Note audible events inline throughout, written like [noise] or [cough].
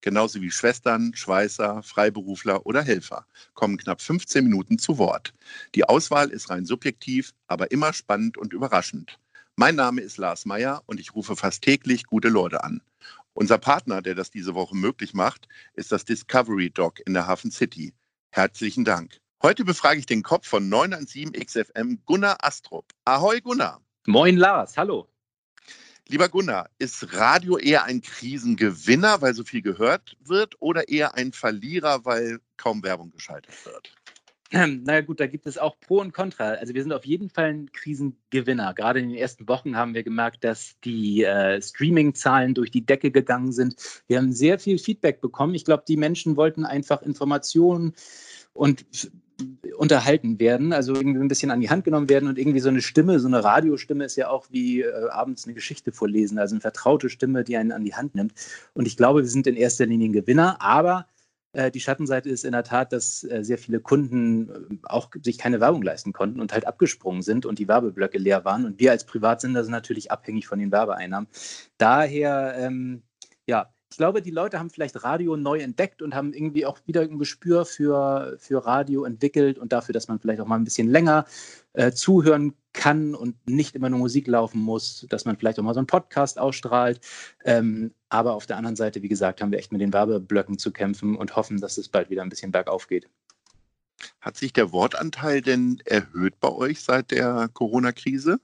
genauso wie Schwestern, Schweißer, Freiberufler oder Helfer, kommen knapp 15 Minuten zu Wort. Die Auswahl ist rein subjektiv, aber immer spannend und überraschend. Mein Name ist Lars Meyer und ich rufe fast täglich gute Leute an. Unser Partner, der das diese Woche möglich macht, ist das Discovery Dog in der Hafen City. Herzlichen Dank. Heute befrage ich den Kopf von 917 XFM Gunnar Astrup. Ahoi Gunnar. Moin Lars, hallo. Lieber Gunnar, ist Radio eher ein Krisengewinner, weil so viel gehört wird, oder eher ein Verlierer, weil kaum Werbung geschaltet wird? Ähm, naja gut, da gibt es auch Pro und Contra. Also wir sind auf jeden Fall ein Krisengewinner. Gerade in den ersten Wochen haben wir gemerkt, dass die äh, Streaming-Zahlen durch die Decke gegangen sind. Wir haben sehr viel Feedback bekommen. Ich glaube, die Menschen wollten einfach Informationen und unterhalten werden, also irgendwie ein bisschen an die Hand genommen werden und irgendwie so eine Stimme, so eine Radiostimme ist ja auch wie äh, abends eine Geschichte vorlesen, also eine vertraute Stimme, die einen an die Hand nimmt. Und ich glaube, wir sind in erster Linie ein Gewinner, aber äh, die Schattenseite ist in der Tat, dass äh, sehr viele Kunden äh, auch sich keine Werbung leisten konnten und halt abgesprungen sind und die Werbeblöcke leer waren. Und wir als Privatsender sind natürlich abhängig von den Werbeeinnahmen. Daher, ähm, ja, ich glaube, die Leute haben vielleicht Radio neu entdeckt und haben irgendwie auch wieder ein Gespür für, für Radio entwickelt und dafür, dass man vielleicht auch mal ein bisschen länger äh, zuhören kann und nicht immer nur Musik laufen muss, dass man vielleicht auch mal so einen Podcast ausstrahlt. Ähm, aber auf der anderen Seite, wie gesagt, haben wir echt mit den Werbeblöcken zu kämpfen und hoffen, dass es bald wieder ein bisschen bergauf geht. Hat sich der Wortanteil denn erhöht bei euch seit der Corona-Krise?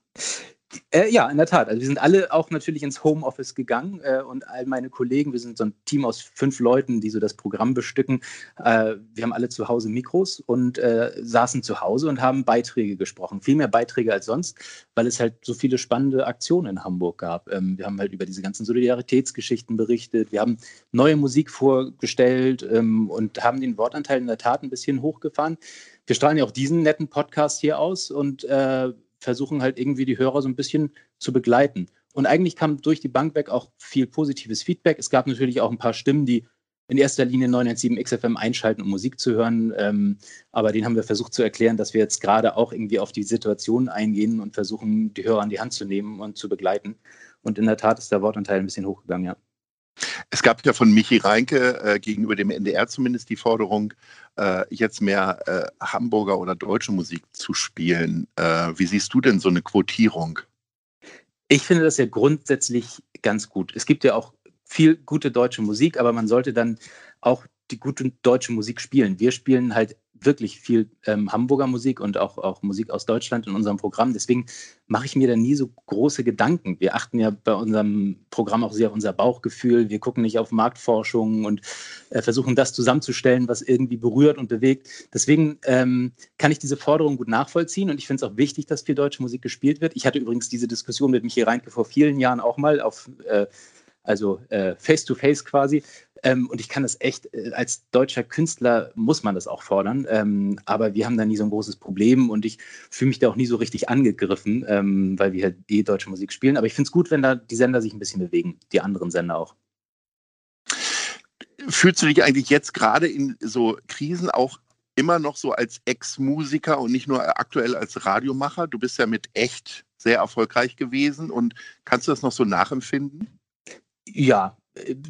Äh, ja, in der Tat. Also wir sind alle auch natürlich ins Homeoffice gegangen äh, und all meine Kollegen, wir sind so ein Team aus fünf Leuten, die so das Programm bestücken. Äh, wir haben alle zu Hause Mikros und äh, saßen zu Hause und haben Beiträge gesprochen. Viel mehr Beiträge als sonst, weil es halt so viele spannende Aktionen in Hamburg gab. Ähm, wir haben halt über diese ganzen Solidaritätsgeschichten berichtet. Wir haben neue Musik vorgestellt ähm, und haben den Wortanteil in der Tat ein bisschen hochgefahren. Wir strahlen ja auch diesen netten Podcast hier aus und äh, versuchen halt irgendwie die Hörer so ein bisschen zu begleiten. Und eigentlich kam durch die Bank weg auch viel positives Feedback. Es gab natürlich auch ein paar Stimmen, die in erster Linie 917 XFM einschalten, um Musik zu hören. Ähm, aber den haben wir versucht zu erklären, dass wir jetzt gerade auch irgendwie auf die Situation eingehen und versuchen, die Hörer an die Hand zu nehmen und zu begleiten. Und in der Tat ist der Wortanteil ein bisschen hochgegangen, ja. Es gab ja von Michi Reinke äh, gegenüber dem NDR zumindest die Forderung, äh, jetzt mehr äh, Hamburger oder deutsche Musik zu spielen. Äh, wie siehst du denn so eine Quotierung? Ich finde das ja grundsätzlich ganz gut. Es gibt ja auch viel gute deutsche Musik, aber man sollte dann auch die gute deutsche Musik spielen. Wir spielen halt wirklich viel ähm, Hamburger Musik und auch, auch Musik aus Deutschland in unserem Programm. Deswegen mache ich mir da nie so große Gedanken. Wir achten ja bei unserem Programm auch sehr auf unser Bauchgefühl. Wir gucken nicht auf Marktforschung und äh, versuchen das zusammenzustellen, was irgendwie berührt und bewegt. Deswegen ähm, kann ich diese Forderung gut nachvollziehen und ich finde es auch wichtig, dass viel deutsche Musik gespielt wird. Ich hatte übrigens diese Diskussion mit Michi Reinke vor vielen Jahren auch mal auf äh, also äh, face to face quasi. Ähm, und ich kann das echt, äh, als deutscher Künstler muss man das auch fordern. Ähm, aber wir haben da nie so ein großes Problem und ich fühle mich da auch nie so richtig angegriffen, ähm, weil wir halt eh deutsche Musik spielen. Aber ich finde es gut, wenn da die Sender sich ein bisschen bewegen, die anderen Sender auch. Fühlst du dich eigentlich jetzt gerade in so Krisen auch immer noch so als Ex-Musiker und nicht nur aktuell als Radiomacher? Du bist ja mit echt sehr erfolgreich gewesen und kannst du das noch so nachempfinden? Ja,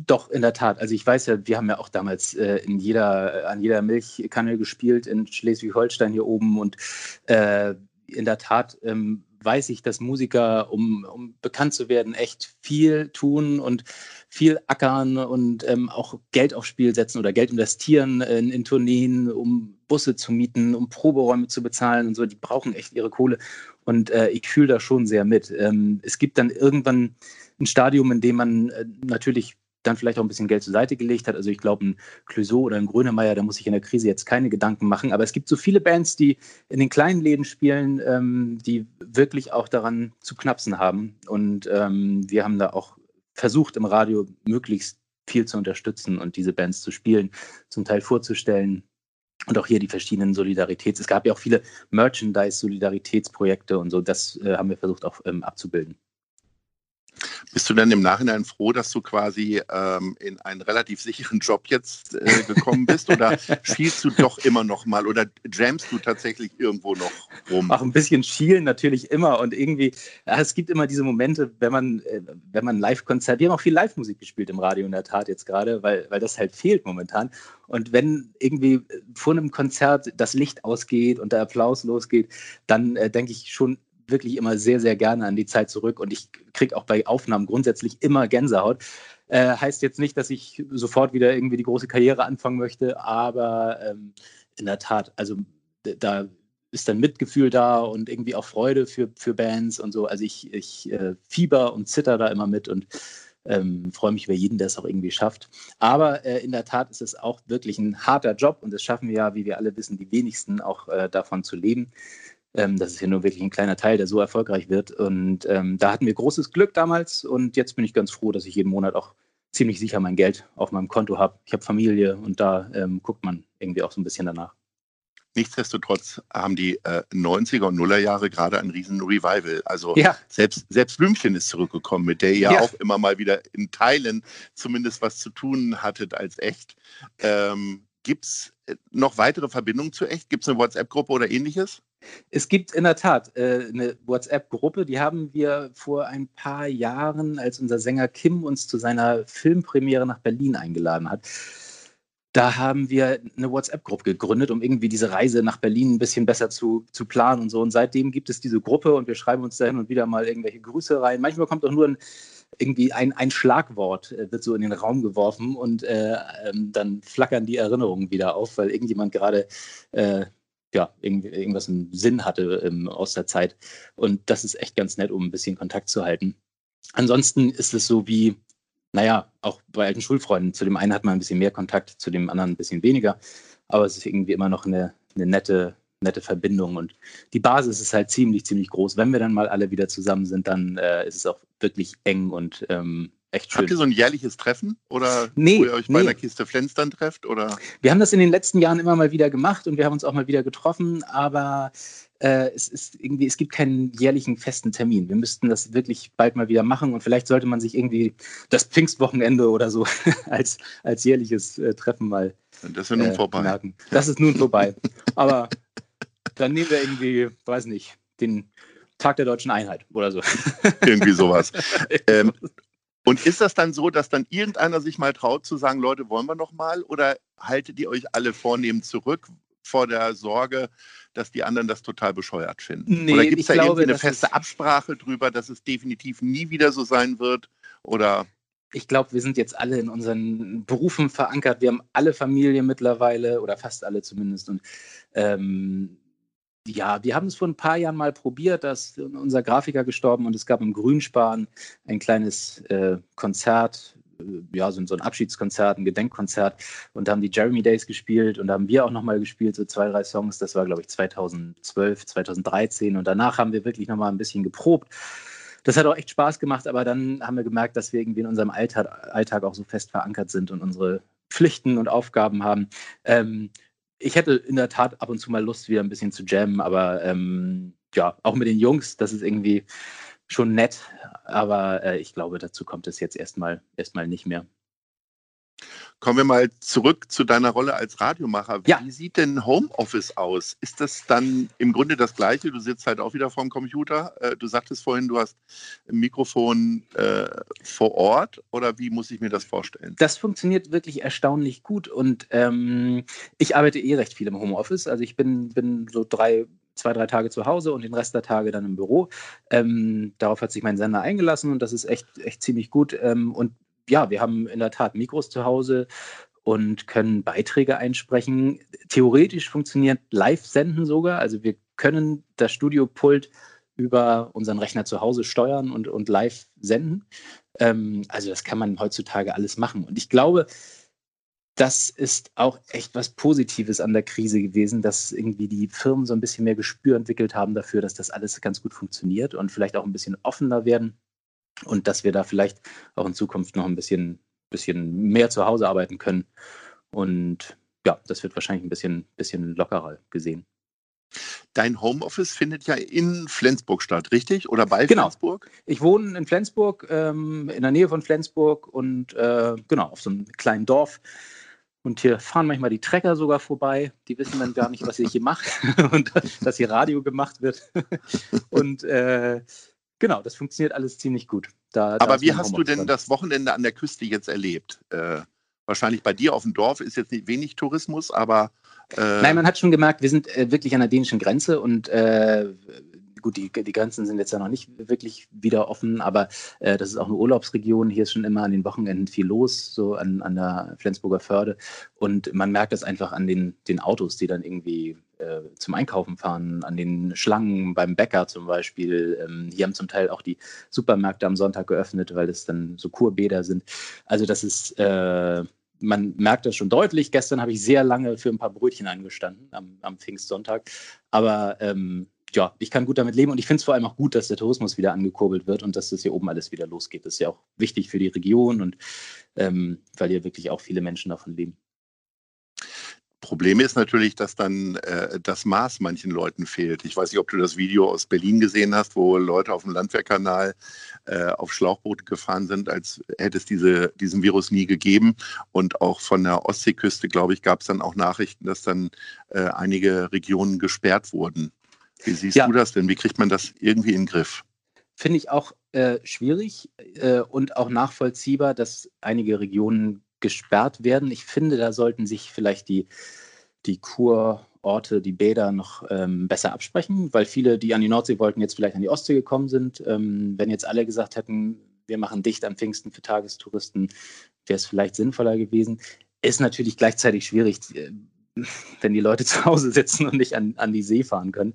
doch, in der Tat. Also ich weiß ja, wir haben ja auch damals äh, in jeder, äh, an jeder Milchkanne gespielt in Schleswig-Holstein hier oben und äh, in der Tat ähm, weiß ich, dass Musiker, um, um bekannt zu werden, echt viel tun und viel ackern und ähm, auch Geld aufs Spiel setzen oder Geld investieren in, in Tourneen, um Busse zu mieten, um Proberäume zu bezahlen und so. Die brauchen echt ihre Kohle. Und äh, ich fühle da schon sehr mit. Ähm, es gibt dann irgendwann ein Stadium, in dem man äh, natürlich dann vielleicht auch ein bisschen Geld zur Seite gelegt hat. Also ich glaube, ein Clouseau oder ein Grönemeyer, da muss ich in der Krise jetzt keine Gedanken machen. Aber es gibt so viele Bands, die in den kleinen Läden spielen, ähm, die wirklich auch daran zu knapsen haben. Und ähm, wir haben da auch versucht, im Radio möglichst viel zu unterstützen und diese Bands zu spielen, zum Teil vorzustellen. und auch hier die verschiedenen Solidaritäts. Es gab ja auch viele Merchandise-Solidaritätsprojekte und so. Das äh, haben wir versucht auch ähm, abzubilden. Bist du denn im Nachhinein froh, dass du quasi ähm, in einen relativ sicheren Job jetzt äh, gekommen bist? oder [laughs] schielst du doch immer noch mal oder jammst du tatsächlich irgendwo noch rum? Ach, ein bisschen schielen natürlich immer und irgendwie, ja, es gibt immer diese Momente, wenn man, äh, wenn man Live-Konzert, wir haben auch viel Live-Musik gespielt im Radio in der Tat jetzt gerade, weil, weil das halt fehlt momentan. Und wenn irgendwie vor einem Konzert das Licht ausgeht und der Applaus losgeht, dann äh, denke ich schon wirklich immer sehr, sehr gerne an die Zeit zurück und ich kriege auch bei Aufnahmen grundsätzlich immer Gänsehaut. Äh, heißt jetzt nicht, dass ich sofort wieder irgendwie die große Karriere anfangen möchte, aber ähm, in der Tat, also da ist dann Mitgefühl da und irgendwie auch Freude für, für Bands und so. Also ich, ich äh, fieber und zitter da immer mit und ähm, freue mich über jeden, der es auch irgendwie schafft. Aber äh, in der Tat ist es auch wirklich ein harter Job und das schaffen wir ja, wie wir alle wissen, die wenigsten auch äh, davon zu leben. Ähm, das ist ja nur wirklich ein kleiner Teil, der so erfolgreich wird. Und ähm, da hatten wir großes Glück damals. Und jetzt bin ich ganz froh, dass ich jeden Monat auch ziemlich sicher mein Geld auf meinem Konto habe. Ich habe Familie und da ähm, guckt man irgendwie auch so ein bisschen danach. Nichtsdestotrotz haben die äh, 90er und Nuller Jahre gerade ein riesen Revival. Also ja. selbst, selbst Blümchen ist zurückgekommen, mit der ihr ja. auch immer mal wieder in Teilen zumindest was zu tun hattet als echt. Ähm, Gibt es äh, noch weitere Verbindungen zu echt? Gibt es eine WhatsApp-Gruppe oder ähnliches? Es gibt in der Tat äh, eine WhatsApp-Gruppe, die haben wir vor ein paar Jahren, als unser Sänger Kim uns zu seiner Filmpremiere nach Berlin eingeladen hat. Da haben wir eine WhatsApp-Gruppe gegründet, um irgendwie diese Reise nach Berlin ein bisschen besser zu, zu planen und so. Und seitdem gibt es diese Gruppe und wir schreiben uns da hin und wieder mal irgendwelche Grüße rein. Manchmal kommt auch nur ein, irgendwie ein, ein Schlagwort, äh, wird so in den Raum geworfen und äh, ähm, dann flackern die Erinnerungen wieder auf, weil irgendjemand gerade äh, ja, irgendwas im Sinn hatte ähm, aus der Zeit. Und das ist echt ganz nett, um ein bisschen Kontakt zu halten. Ansonsten ist es so wie, naja, auch bei alten Schulfreunden. Zu dem einen hat man ein bisschen mehr Kontakt, zu dem anderen ein bisschen weniger. Aber es ist irgendwie immer noch eine, eine nette, nette Verbindung. Und die Basis ist halt ziemlich, ziemlich groß. Wenn wir dann mal alle wieder zusammen sind, dann äh, ist es auch wirklich eng und ähm, echt schön. Habt ihr so ein jährliches Treffen oder nee, wo ihr euch nee. bei einer Kiste Flens dann trefft? Oder? Wir haben das in den letzten Jahren immer mal wieder gemacht und wir haben uns auch mal wieder getroffen, aber äh, es ist irgendwie, es gibt keinen jährlichen festen Termin. Wir müssten das wirklich bald mal wieder machen und vielleicht sollte man sich irgendwie das Pfingstwochenende oder so [laughs] als, als jährliches äh, Treffen mal. Das ist ja nun äh, vorbei. Merken. Das ist nun vorbei. aber dann nehmen wir irgendwie, weiß nicht, den Tag der deutschen Einheit oder so. Irgendwie sowas. [laughs] ähm, und ist das dann so, dass dann irgendeiner sich mal traut zu sagen, Leute, wollen wir noch mal? Oder haltet ihr euch alle vornehm zurück vor der Sorge, dass die anderen das total bescheuert finden? Nee, Oder gibt es da glaube, irgendwie eine feste Absprache drüber, dass es definitiv nie wieder so sein wird? Oder ich glaube, wir sind jetzt alle in unseren Berufen verankert. Wir haben alle Familie mittlerweile oder fast alle zumindest. Und ähm, ja, wir haben es vor ein paar Jahren mal probiert, da ist unser Grafiker gestorben und es gab im Grünspan ein kleines äh, Konzert, äh, ja, so, so, ein Abschiedskonzert, ein Gedenkkonzert und da haben die Jeremy Days gespielt und da haben wir auch nochmal gespielt, so zwei, drei Songs, das war glaube ich 2012, 2013 und danach haben wir wirklich nochmal ein bisschen geprobt. Das hat auch echt Spaß gemacht, aber dann haben wir gemerkt, dass wir irgendwie in unserem Alltag, Alltag auch so fest verankert sind und unsere Pflichten und Aufgaben haben. Ähm, ich hätte in der Tat ab und zu mal Lust, wieder ein bisschen zu jammen, aber ähm, ja, auch mit den Jungs, das ist irgendwie schon nett, aber äh, ich glaube, dazu kommt es jetzt erstmal erstmal nicht mehr. Kommen wir mal zurück zu deiner Rolle als Radiomacher. Ja. Wie sieht denn Homeoffice aus? Ist das dann im Grunde das Gleiche? Du sitzt halt auch wieder vorm Computer. Äh, du sagtest vorhin, du hast ein Mikrofon äh, vor Ort oder wie muss ich mir das vorstellen? Das funktioniert wirklich erstaunlich gut und ähm, ich arbeite eh recht viel im Homeoffice. Also ich bin, bin so drei, zwei, drei Tage zu Hause und den Rest der Tage dann im Büro. Ähm, darauf hat sich mein Sender eingelassen und das ist echt, echt ziemlich gut. Ähm, und ja, wir haben in der Tat Mikros zu Hause und können Beiträge einsprechen. Theoretisch funktioniert Live-Senden sogar. Also wir können das Studiopult über unseren Rechner zu Hause steuern und, und live senden. Ähm, also das kann man heutzutage alles machen. Und ich glaube, das ist auch echt was Positives an der Krise gewesen, dass irgendwie die Firmen so ein bisschen mehr Gespür entwickelt haben dafür, dass das alles ganz gut funktioniert und vielleicht auch ein bisschen offener werden und dass wir da vielleicht auch in Zukunft noch ein bisschen, bisschen mehr zu Hause arbeiten können. Und ja, das wird wahrscheinlich ein bisschen, bisschen lockerer gesehen. Dein Homeoffice findet ja in Flensburg statt, richtig? Oder bei genau. Flensburg? Ich wohne in Flensburg, ähm, in der Nähe von Flensburg und äh, genau, auf so einem kleinen Dorf. Und hier fahren manchmal die Trecker sogar vorbei. Die wissen dann gar nicht, was ich hier mache [laughs] und dass hier Radio gemacht wird. [laughs] und äh, genau, das funktioniert alles ziemlich gut. Da, Aber da wie hast du denn das Wochenende an der Küste jetzt erlebt? Äh, wahrscheinlich bei dir auf dem Dorf ist jetzt nicht wenig Tourismus, aber. Äh Nein, man hat schon gemerkt, wir sind äh, wirklich an der dänischen Grenze und äh, gut, die, die Grenzen sind jetzt ja noch nicht wirklich wieder offen, aber äh, das ist auch eine Urlaubsregion. Hier ist schon immer an den Wochenenden viel los, so an, an der Flensburger Förde. Und man merkt das einfach an den, den Autos, die dann irgendwie äh, zum Einkaufen fahren, an den Schlangen beim Bäcker zum Beispiel. Ähm, hier haben zum Teil auch die Supermärkte am Sonntag geöffnet, weil es dann so Kurbäder sind. Also das ist äh, man merkt das schon deutlich. Gestern habe ich sehr lange für ein paar Brötchen angestanden am, am Pfingstsonntag. Aber ähm, ja, ich kann gut damit leben und ich finde es vor allem auch gut, dass der Tourismus wieder angekurbelt wird und dass das hier oben alles wieder losgeht. Das ist ja auch wichtig für die Region und ähm, weil hier wirklich auch viele Menschen davon leben. Problem ist natürlich, dass dann äh, das Maß manchen Leuten fehlt. Ich weiß nicht, ob du das Video aus Berlin gesehen hast, wo Leute auf dem Landwehrkanal äh, auf Schlauchbooten gefahren sind, als hätte es diese, diesen Virus nie gegeben. Und auch von der Ostseeküste, glaube ich, gab es dann auch Nachrichten, dass dann äh, einige Regionen gesperrt wurden. Wie siehst ja. du das denn? Wie kriegt man das irgendwie in den Griff? Finde ich auch äh, schwierig äh, und auch nachvollziehbar, dass einige Regionen gesperrt werden. Ich finde, da sollten sich vielleicht die, die Kurorte, die Bäder noch ähm, besser absprechen, weil viele, die an die Nordsee wollten, jetzt vielleicht an die Ostsee gekommen sind. Ähm, wenn jetzt alle gesagt hätten, wir machen dicht am Pfingsten für Tagestouristen, wäre es vielleicht sinnvoller gewesen. Ist natürlich gleichzeitig schwierig, äh, [laughs] wenn die Leute zu Hause sitzen und nicht an, an die See fahren können.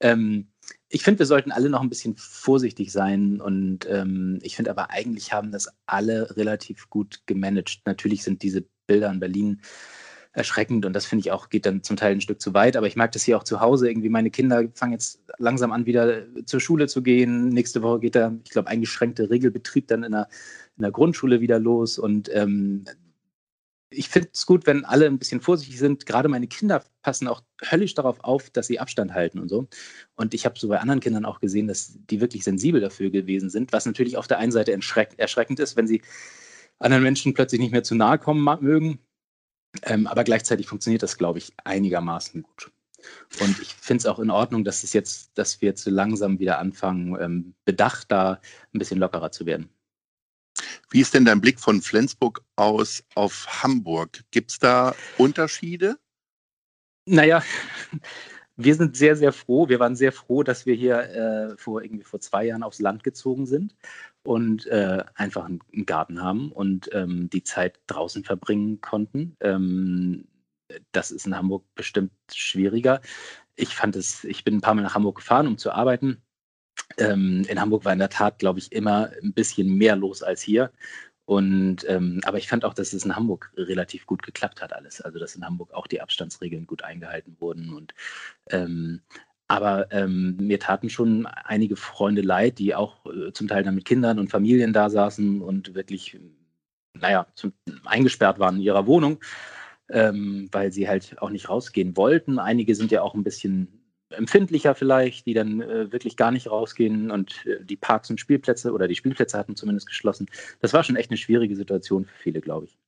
Ähm, ich finde, wir sollten alle noch ein bisschen vorsichtig sein und ähm, ich finde aber eigentlich haben das alle relativ gut gemanagt. Natürlich sind diese Bilder in Berlin erschreckend und das finde ich auch, geht dann zum Teil ein Stück zu weit, aber ich merke das hier auch zu Hause irgendwie. Meine Kinder fangen jetzt langsam an, wieder zur Schule zu gehen. Nächste Woche geht da, ich glaube, eingeschränkte Regelbetrieb dann in der, in der Grundschule wieder los und ähm, ich finde es gut, wenn alle ein bisschen vorsichtig sind. Gerade meine Kinder passen auch höllisch darauf auf, dass sie Abstand halten und so. Und ich habe so bei anderen Kindern auch gesehen, dass die wirklich sensibel dafür gewesen sind, was natürlich auf der einen Seite erschreckend ist, wenn sie anderen Menschen plötzlich nicht mehr zu nahe kommen mögen. Ähm, aber gleichzeitig funktioniert das, glaube ich, einigermaßen gut. Und ich finde es auch in Ordnung, dass es jetzt, dass wir jetzt so langsam wieder anfangen, ähm, bedacht da ein bisschen lockerer zu werden. Wie ist denn dein Blick von Flensburg aus auf Hamburg? Gibt es da Unterschiede? Naja, [laughs] wir sind sehr, sehr froh. Wir waren sehr froh, dass wir hier äh, vor irgendwie vor zwei Jahren aufs Land gezogen sind und äh, einfach einen, Garten haben und ähm, die Zeit draußen verbringen konnten. Ähm, das ist in Hamburg bestimmt schwieriger. Ich fand es, ich bin ein paar Mal nach Hamburg gefahren, um zu arbeiten ähm, in Hamburg war in der Tat, glaube ich, immer ein bisschen mehr los als hier. Und ähm, aber ich fand auch, dass es in Hamburg relativ gut geklappt hat alles. Also dass in Hamburg auch die Abstandsregeln gut eingehalten wurden. Und ähm, aber ähm, mir taten schon einige Freunde leid, die auch äh, zum Teil dann mit Kindern und Familien da saßen und wirklich, naja, zum, eingesperrt waren in ihrer Wohnung, ähm, weil sie halt auch nicht rausgehen wollten. Einige sind ja auch ein bisschen empfindlicher vielleicht, die dann äh, wirklich gar nicht rausgehen und äh, die Parks und Spielplätze oder die Spielplätze hatten zumindest geschlossen. Das war schon echt eine schwierige Situation für viele, glaube ich.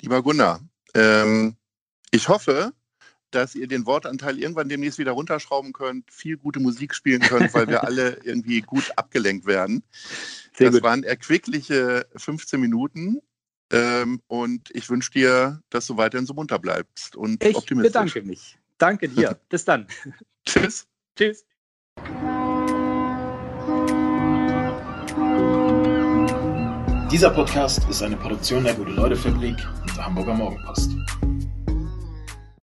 Lieber Gunnar, ähm, ich hoffe, dass ihr den Wortanteil irgendwann demnächst wieder runterschrauben könnt, viel gute Musik spielen könnt, weil wir alle [laughs] irgendwie gut abgelenkt werden. Sehr das gut. waren erquickliche 15 Minuten. Ähm, und ich wünsche dir, dass du weiterhin so munter bleibst und ich optimistisch. Ich bedanke mich. Danke dir. [laughs] Bis dann. Tschüss. Tschüss. Dieser Podcast ist eine Produktion der Gute-Leute-Fabrik und der Hamburger Morgenpost.